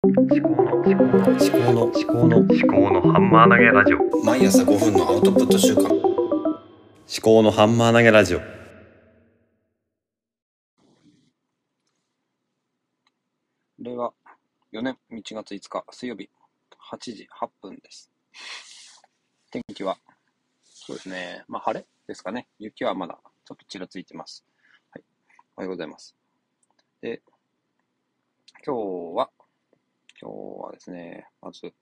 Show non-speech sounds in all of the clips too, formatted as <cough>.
思考の思考の思考の思考の思考のハンマー投げラジオ毎朝5分のアウトプット週間思考のハンマー投げラジオ令和4年1月5日水曜日8時8分です。天気は、そうですね、まあ晴れですかね。雪はまだちょっとちらついてます。はい。おはようございます。で、今日は、今日はですね、まず、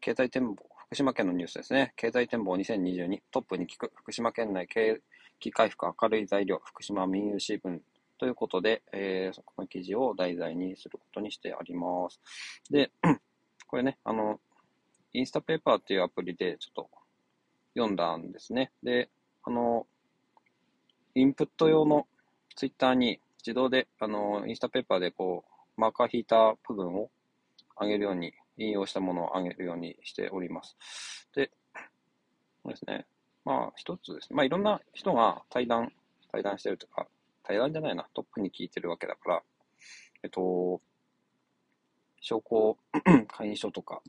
経済展望、福島県のニュースですね。経済展望2022トップに聞く福島県内景気回復明るい材料、福島民有新聞ということで、えー、この記事を題材にすることにしてあります。で、<clears throat> これね、あの、インスタペーパーっていうアプリでちょっと読んだんですね。で、あの、インプット用のツイッターに自動で、あの、インスタペーパーでこう、マーカー引いた部分を上げるように、引用したものを上げるようにしております。で、そうですね。まあ、一つですね。まあ、いろんな人が対談、対談してるとか、対談じゃないな、トップに聞いてるわけだから、えっと、商工 <clears throat> 会員証とか、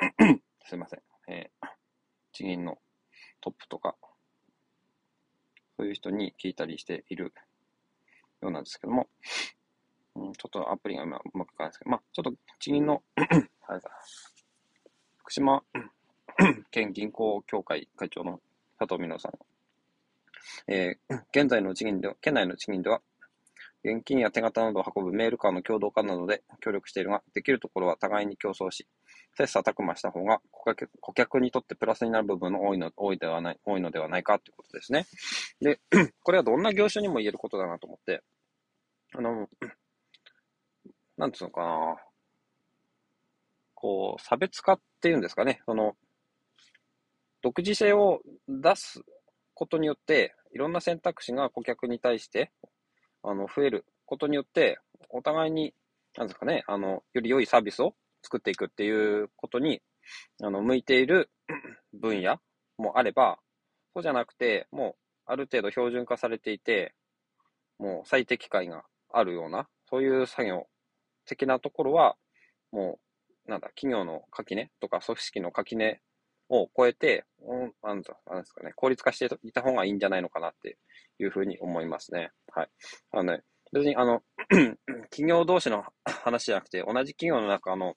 <clears throat> すいません、えー、地銀のトップとか、そういう人に聞いたりしているようなんですけども、うん、ちょっとアプリが今うまくいかないですけど、まあ、ちょっと地銀の、<coughs> あれだ、福島 <coughs> 県銀行協会会長の佐藤美乃さん。えー、現在の地銀では、県内の地銀では、現金や手形などを運ぶメールカーの共同化などで協力しているが、できるところは互いに競争し、切磋琢磨した方が顧客顧客にとってプラスになる部分の多いの多いではない多いのではないかということですね。で、<coughs> これはどんな業種にも言えることだなと思って、あの、なんつうのかな、こう、差別化っていうんですかね、その、独自性を出すことによって、いろんな選択肢が顧客に対して、あの、増えることによって、お互いに、なんですかね、あの、より良いサービスを作っていくっていうことに、あの、向いている <clears throat> 分野もあれば、そうじゃなくて、もう、ある程度標準化されていて、もう最適解があるような、そういう作業的なところは、もう、なんだ、企業の垣根とか組織の垣根を超えて、うんなんだなんですかね、効率化していた方がいいんじゃないのかなっていうふうに思いますね。はい。あのね、別にあの、<clears throat> 企業同士の話じゃなくて、同じ企業の中の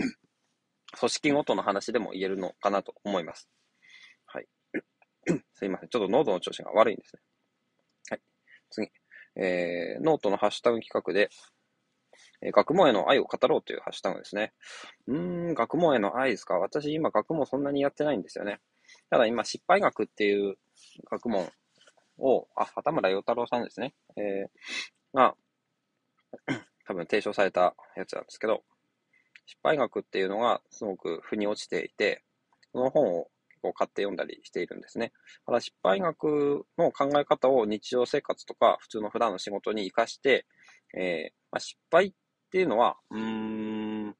<clears throat> 組織ごとの話でも言えるのかなと思います。はい。<clears throat> すいません。ちょっと喉の調子が悪いんですね。はい。次。えー、ノートのハッシュタグ企画で、え学問への愛を語ろうというハッシュタグですね。うーん、学問への愛ですか？私今学問そんなにやってないんですよね。ただ今失敗学っていう学問を、あ、畑村陽太郎さんですね。えー、が、<coughs> 多分提唱されたやつなんですけど、失敗学っていうのがすごく腑に落ちていて、その本を結構買って読んだりしているんですね。ただ失敗学の考え方を日常生活とか普通の普段の仕事に活かして、えーまあ、失敗っっていうのは、うーん、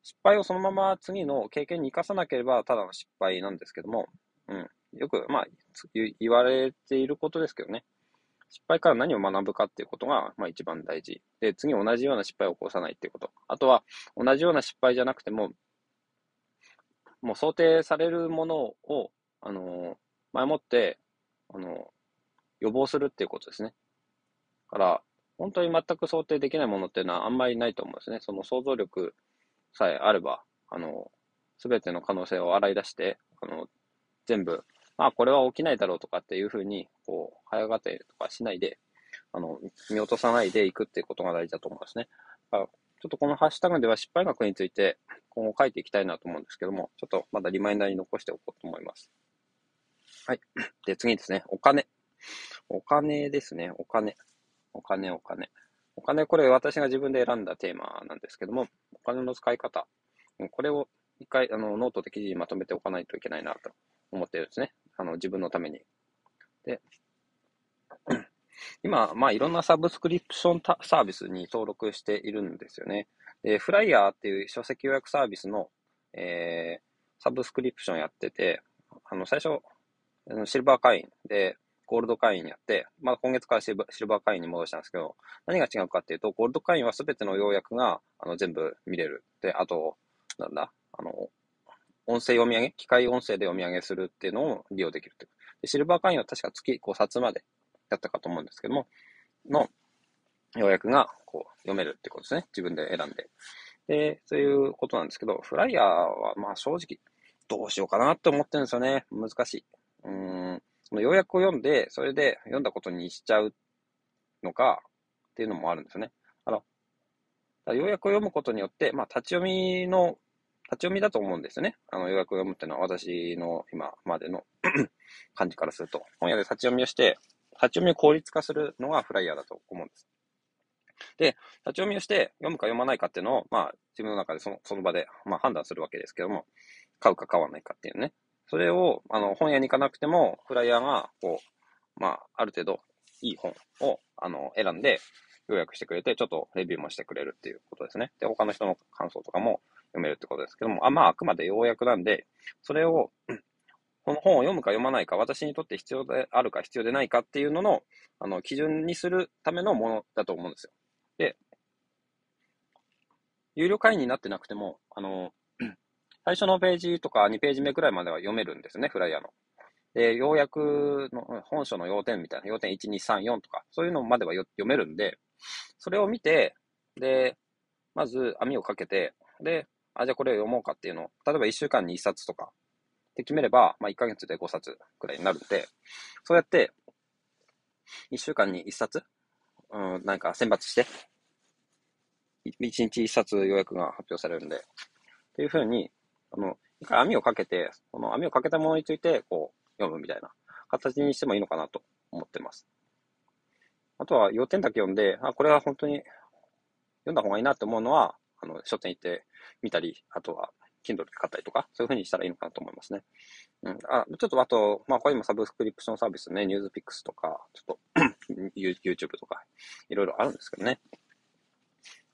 失敗をそのまま次の経験に生かさなければただの失敗なんですけども、うん、よく、まあ、言われていることですけどね。失敗から何を学ぶかっていうことが、まあ一番大事。で、次同じような失敗を起こさないっていうこと。あとは、同じような失敗じゃなくても、もう想定されるものを、あの前もって、あの予防するっていうことですね。から、本当に全く想定できないものっていうのはあんまりないと思うんですね。その想像力さえあれば、あの、すべての可能性を洗い出して、あの、全部、まあこれは起きないだろうとかっていうふうに、こう、早がてとかしないで、あの、見落とさないでいくっていうことが大事だと思うんですね。だからちょっとこのハッシュタグでは失敗学について今後書いていきたいなと思うんですけども、ちょっとまだリマインダーに残しておこうと思います。はい。で、次ですね。お金。お金ですね。お金。お金、お金。お金、これ私が自分で選んだテーマなんですけども、お金の使い方。これを一回、あの、ノートで記事にまとめておかないといけないなと思ってるんですね。あの、自分のために。で、<clears throat> 今、まあ、いろんなサブスクリプションサービスに登録しているんですよね。で、 flier っていう書籍要約サービスの、えー、サブスクリプションやってて、あの、最初、シルバー会員で、ゴールド会員にやって、まあ今月からシルバー会員に戻したんですけど、何が違うかっていうと、ゴールド会員は全ての要約があの全部見れる。で、あと、なんだ、あの、音声読み上げ、機械音声で読み上げするっていうのを利用できるっていう。でシルバー会員は確か月5冊までやったかと思うんですけども、の要約がこう読めるってことですね。自分で選んで。で、そういうことなんですけど、フライヤーはまあ正直、どうしようかなって思ってるんですよね。難しい。うん。その要約を読んで、それで読んだことにしちゃうのかっていうのもあるんですよね。あの、要約を読むことによって、まあ立ち読みの、立ち読みだと思うんですよね。あの、要約を読むっていうのは私の今までの <coughs> 感じからすると、本屋で立ち読みをして、立ち読みを効率化するのがフライヤーだと思うんです。で、立ち読みをして読むか読まないかっていうのを、まあ自分の中でそのその場で、まあ、判断するわけですけども、買うか買わないかっていうね。それを、あの、本屋に行かなくても、フライヤーが、こう、まあ、ある程度、いい本を、あの、選んで、予約してくれて、ちょっとレビューもしてくれるっていうことですね。で、他の人の感想とかも読めるってことですけども、あまあ、あくまで要約なんで、それを、<clears throat> この本を読むか読まないか、私にとって必要であるか必要でないかっていうのの、あの、基準にするためのものだと思うんですよ。で、有料会員になってなくても、あの、最初のページとか2ページ目くらいまでは読めるんですね、フライヤーの。で、要約の、本書の要点みたいな、要点1、2、3、4とか、そういうのまでは読めるんで、それを見て、で、まず網をかけて、で、あ、じゃあこれを読もうかっていうのを、例えば1週間に1冊とか、って決めれば、まあ1ヶ月で5冊くらいになるんで、そうやって、1週間に1冊、うん、なんか選抜して、1日1冊予約が発表されるんで、っていうふうに、あの、一回網をかけて、この網をかけたものについて、こう、読むみたいな形にしてもいいのかなと思ってます。あとは、要点だけ読んで、あ、これは本当に読んだ方がいいなって思うのは、あの、書店行って見たり、あとは、Kindle で買ったりとか、そういう風にしたらいいのかなと思いますね。うん。あ、ちょっとあと、まあ、これ今サブスクリプションサービスね、ニュースピックスとか、ちょっと <clears throat> YouTube とか、いろいろあるんですけどね。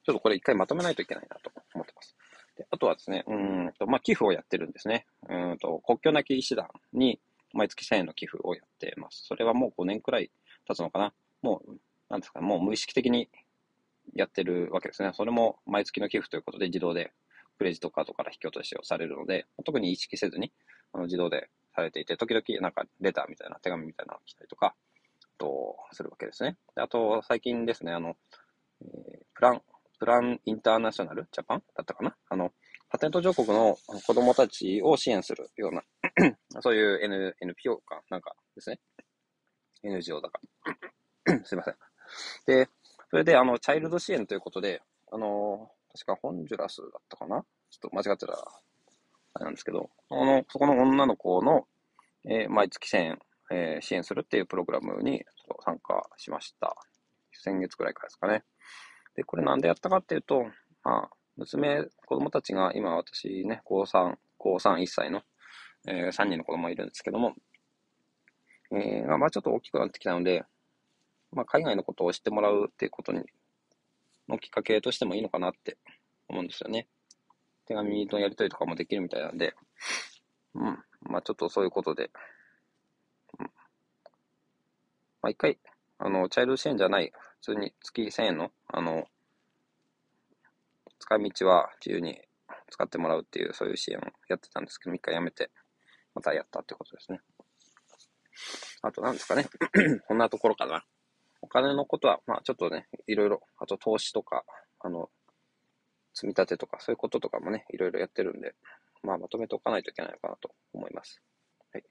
ちょっとこれ一回まとめないといけないなと思ってます。であとはですね、うんと、まあ、寄付をやってるんですね。うんと、国境なき医師団に毎月1000円の寄付をやってます。それはもう5年くらい経つのかな。もう、なんですかね、もう無意識的にやってるわけですね。それも毎月の寄付ということで自動でクレジットカードから引き落としをされるので、特に意識せずにあの自動でされていて、時々なんかレターみたいな手紙みたいなのが来たりとか、と、するわけですね。であと、最近ですね、あの、えー、プラン、プランインターナショナルジャパン？だったかな？あの、パテント上国の子供たちを支援するような <clears throat> そういう N、NPO かなんかですね。NGO だか <clears throat> すいません。で、それで、あの、チャイルド支援ということで、あの、確かホンジュラスだったかな？ちょっと間違ってたら、あれなんですけど、あの、そこの女の子の、えー、毎月1000円、えー、支援するっていうプログラムに参加しました。先月くらいからですかね。で、これなんでやったかっていうと、まあ、娘、子供たちが今私ね、高3、高3、1歳の、えー、3人の子供いるんですけども、えー、まあちょっと大きくなってきたので、まあ海外のことを知ってもらうっていうことに、のきっかけとしてもいいのかなって思うんですよね。手紙のやり取りとかもできるみたいなんで、うん。まあちょっとそういうことで、うん。まあ一回、あの、チャイルド支援じゃない、普通に月1000円の、あの、使い道は自由に使ってもらうっていう、そういう支援をやってたんですけど、一回やめて、またやったってことですね。あと何ですかね。<clears throat> こんなところかな。お金のことは、まあちょっとね、いろいろ、あと投資とか、あの、積み立てとか、そういうこととかもね、いろいろやってるんで、まあまとめておかないといけないのかなと思います。はい。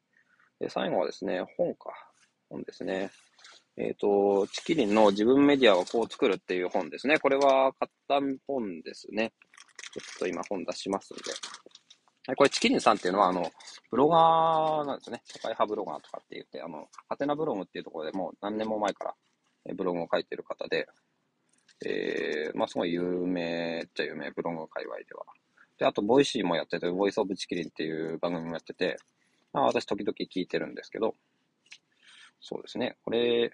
で、最後はですね、本か。本ですね。えっ、ー、と、チキリンの自分メディアをこう作るっていう本ですね。これは買った本ですね。ちょっと今本出しますんで。これちきりんさんっていうのは、あの、ブロガーなんですね。社会派ブロガーとかって言って、あの、はてなブログっていうところでもう何年も前からブログを書いてる方で、えー、まあすごい有名っちゃ有名、ブログ界隈では。で、あと、 Voicy もやってて、 Voice of ちきりんっていう番組もやってて、まあ私時々聞いてるんですけど、そうですね。これ、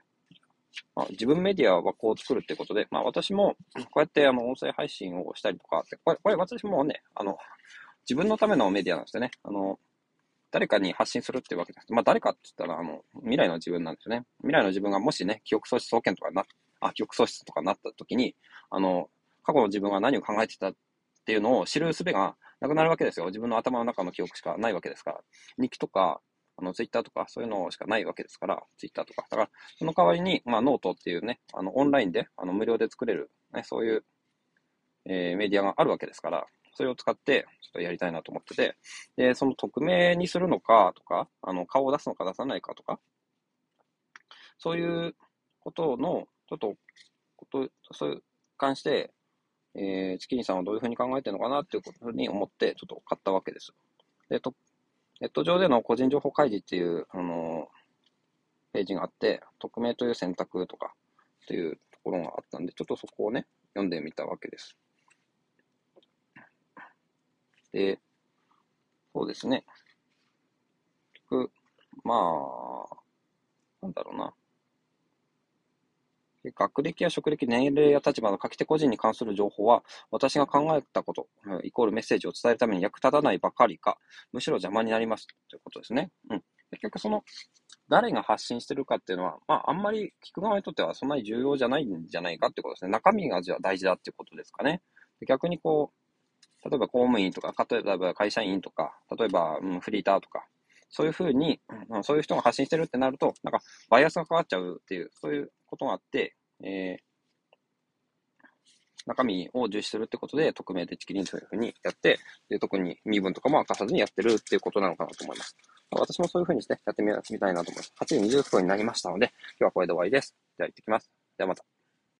まあ、自分メディアはこう作るってことで、まあ私もこうやってあの音声配信をしたりとか、これ、これ私もね、あの、自分のためのメディアなんですよね。あの、誰かに発信するっていうわけです。まあ、誰かって言ったら、あの、未来の自分なんですよね。未来の自分がもしね、記憶喪失総研とかな、あ、記憶喪失とかなった時に、あの、過去の自分が何を考えてたっていうのを知る術がなくなるわけですよ。自分の頭の中の記憶しかないわけですから。日記とか、あの、ツイッターとか、そういうのしかないわけですから、ツイッターとか。だから、その代わりに、まあ、ノートっていうね、あの、オンラインで、あの、無料で作れる、ね、そういう、えー、メディアがあるわけですから、それを使って、ちょっとやりたいなと思ってて、で、その匿名にするのかとか、あの、顔を出すのか出さないかとか、そういうことの、ちょっと、こと、そういう関して、えー、ちきりんさんはどういうふうに考えてるのかなっていうことに思って、ちょっと買ったわけです。で、と、ネット上での個人情報開示っていう、あの、ページがあって、匿名という選択とかっていうところがあったんで、ちょっとそこをね、読んでみたわけです。で、そうですね。まあ、なんだろうな。学歴や職歴、年齢や立場の書き手個人に関する情報は、私が考えたこと、イコールメッセージを伝えるために役立たないばかりか、むしろ邪魔になりますということですね。うん。結局その、誰が発信してるかっていうのは、まあ、あんまり聞く側にとってはそんなに重要じゃないんじゃないかってことですね。中身がじゃ大事だっていうことですかね。逆にこう、例えば公務員とか、例えば会社員とか、例えば、うん、フリーターとか、そういうふうに、うん、そういう人が発信してるってなると、なんか、バイアスがかかっちゃうっていう、そういうことがあって、えー、中身を重視するってことで、匿名でチキリンというふうにやって、で特に身分とかも明かさずにやってるっていうことなのかなと思います。私もそういうふうにしてやってみたいなと思います。8時20分になりましたので、今日はこれで終わりです。では行ってきます。ではまた。